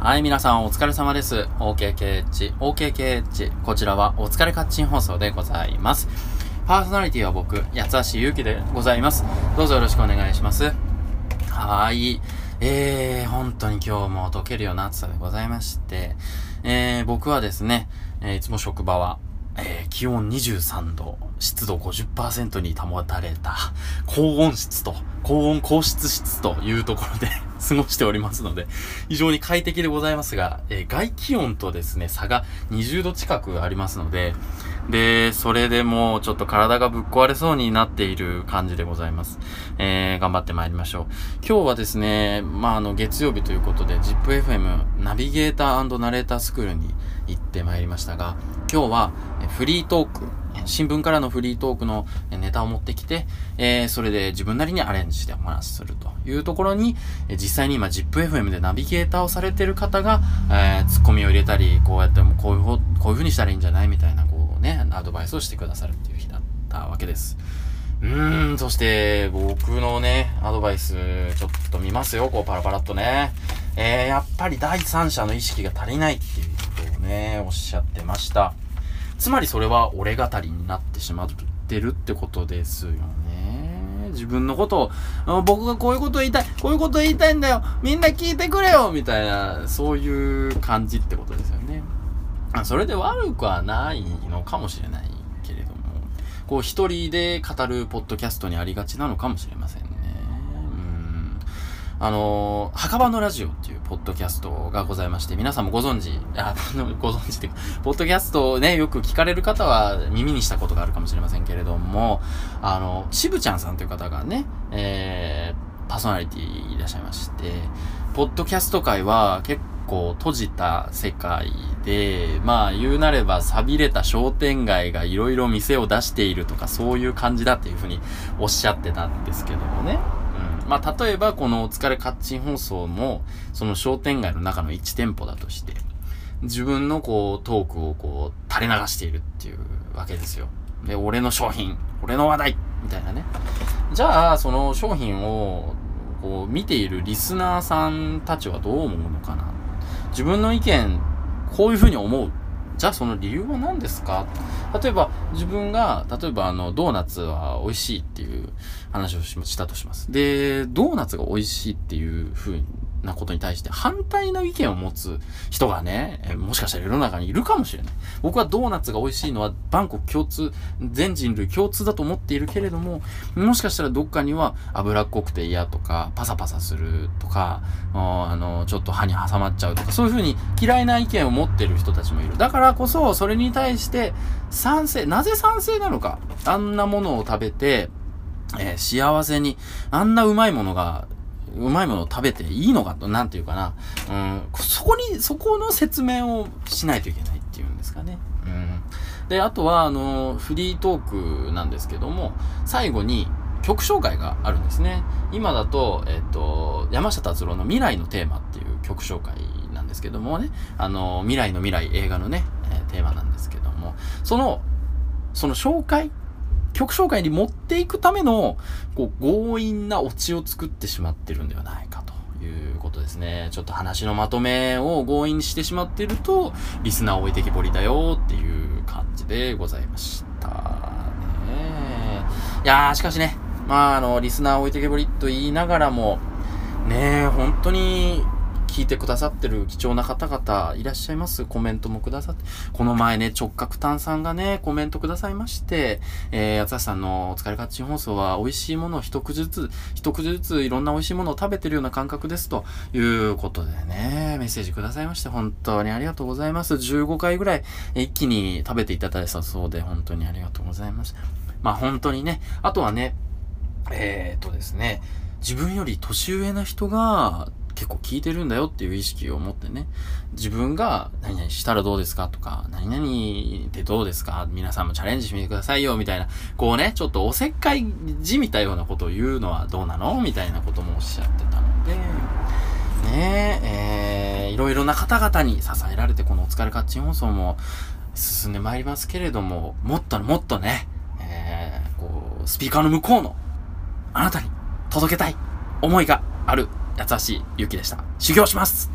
はい、皆さんお疲れ様です。OKKH、OKKH。こちらはお疲れカッチン放送でございます。パーソナリティは僕、八橋ゆうきでございます。どうぞよろしくお願いします。はーい。えー、本当に今日も溶けるような暑さでございまして、えー、僕はですね、えーいつも職場は、えー気温23度、湿度50%に保たれた、高温室と、高温高湿室というところで過ごしておりますので、非常に快適でございますが、えー外気温とですね、差が20度近くありますので、で、それでもうちょっと体がぶっ壊れそうになっている感じでございます。えー、頑張って参りましょう。今日はですね、まあ、あの、月曜日ということで、ZIPFM ナビゲーターナレータースクールに行って参りましたが、今日はえフリートーク、え新聞からのフリートークのえネタを持ってきて、えー、それで自分なりにアレンジしてお話しするというところに、え実際に今 ZIPFM でナビゲーターをされてる方が、えー、ツッコミを入れたり、こうやってもこういうほ、こういう風にしたらいいんじゃないみたいな、こうね、アドバイスをしてくださるっていう日だったわけです。うーん、そして、僕のね、アドバイス、ちょっと見ますよ、こう、パラパラっとね。えー、やっぱり第三者の意識が足りないっていうね、おっしゃってました。つまりそれは俺語りになってしまってるってことですよね。自分のことを、僕がこういうこと言いたい、こういうこと言いたいんだよ、みんな聞いてくれよみたいな、そういう感じってことですよね。それで悪くはないのかもしれないけれども、こう一人で語るポッドキャストにありがちなのかもしれませ。ん。あのー、墓場のラジオっていうポッドキャストがございまして、皆さんもご存知、あ、ご存知っていうか、ポッドキャストをね、よく聞かれる方は耳にしたことがあるかもしれませんけれども、あの、しぶちゃんさんという方がね、えー、パーソナリティいらっしゃいまして、ポッドキャスト界は結構閉じた世界で、まあ言うなれば錆びれた商店街がいろいろ店を出しているとかそういう感じだっていうふうにおっしゃってたんですけどもね。まあ例えばこのお疲れカッチン放送もその商店街の中の1店舗だとして、自分のこうトークをこう垂れ流しているっていうわけですよ。で、俺の商品、俺の話題みたいなね。じゃあ、その商品をこう見ているリスナーさんたちはどう思うのかな自分の意見、こういうふうに思う。じゃあその理由は何ですか？例えば自分が、例えばあの、ドーナツは美味しいっていう話をしたとします。で、ドーナツが美味しいっていう風になことに対して反対の意見を持つ人がね、えもしかしたら世の中にいるかもしれない。僕はドーナツが美味しいのは万国共通、全人類共通だと思っているけれども、もしかしたらどっかには脂っこくて嫌とか、パサパサするとか、あの、ちょっと歯に挟まっちゃうとか、そういうふうに嫌いな意見を持っている人たちもいる。だからこそ、それに対して賛成、なぜ賛成なのか。あんなものを食べて、えー幸せに、あんなうまいものが、うまいものを食べていいのかと、なんていうかな。うん、そこに、そこの説明をしないといけないっていうんですかね。うん。で、あとは、あの、フリートークなんですけども、最後に曲紹介があるんですね。今だと、えっと、山下達郎の未来のテーマっていう曲紹介なんですけどもね、あの、未来の未来映画のね、えーテーマなんですけども、その、その紹介曲紹介に持っていくための、こう、強引なオチを作ってしまってるんではないかということですね。ちょっと話のまとめを強引にしてしまってると、リスナー置いてけぼりだよっていう感じでございました。ねいやー、しかしね、まあ、あの、リスナー置いてけぼりと言いながらも、ねえ、本当に、聞いてくださってる貴重な方々いらっしゃいます。コメントもくださって。この前ね、直角炭さんがね、コメントくださいまして、えー、やつさんのお疲れカッチン放送は美味しいものを一口ずつ、一口ずついろんな美味しいものを食べてるような感覚ですということでね、メッセージくださいまして、本当にありがとうございます。15回ぐらい一気に食べていただいたそうで、本当にありがとうございました。まあ本当にね、あとはね、えー、っとですね、自分より年上な人が結構聞いてるんだよっていう意識を持ってね、自分が何々したらどうですかとか、何々ってどうですか皆さんもチャレンジしてみてくださいよみたいな、こうね、ちょっとおせっかいじみたようなことを言うのはどうなの？みたいなこともおっしゃってたので、ねえ、えー、いろいろな方々に支えられてこのお疲れカッチン放送も進んでまいりますけれども、もっともっとね、えー、こう、スピーカーの向こうのあなたに届けたい思いがある八橋ゆきでした。修行します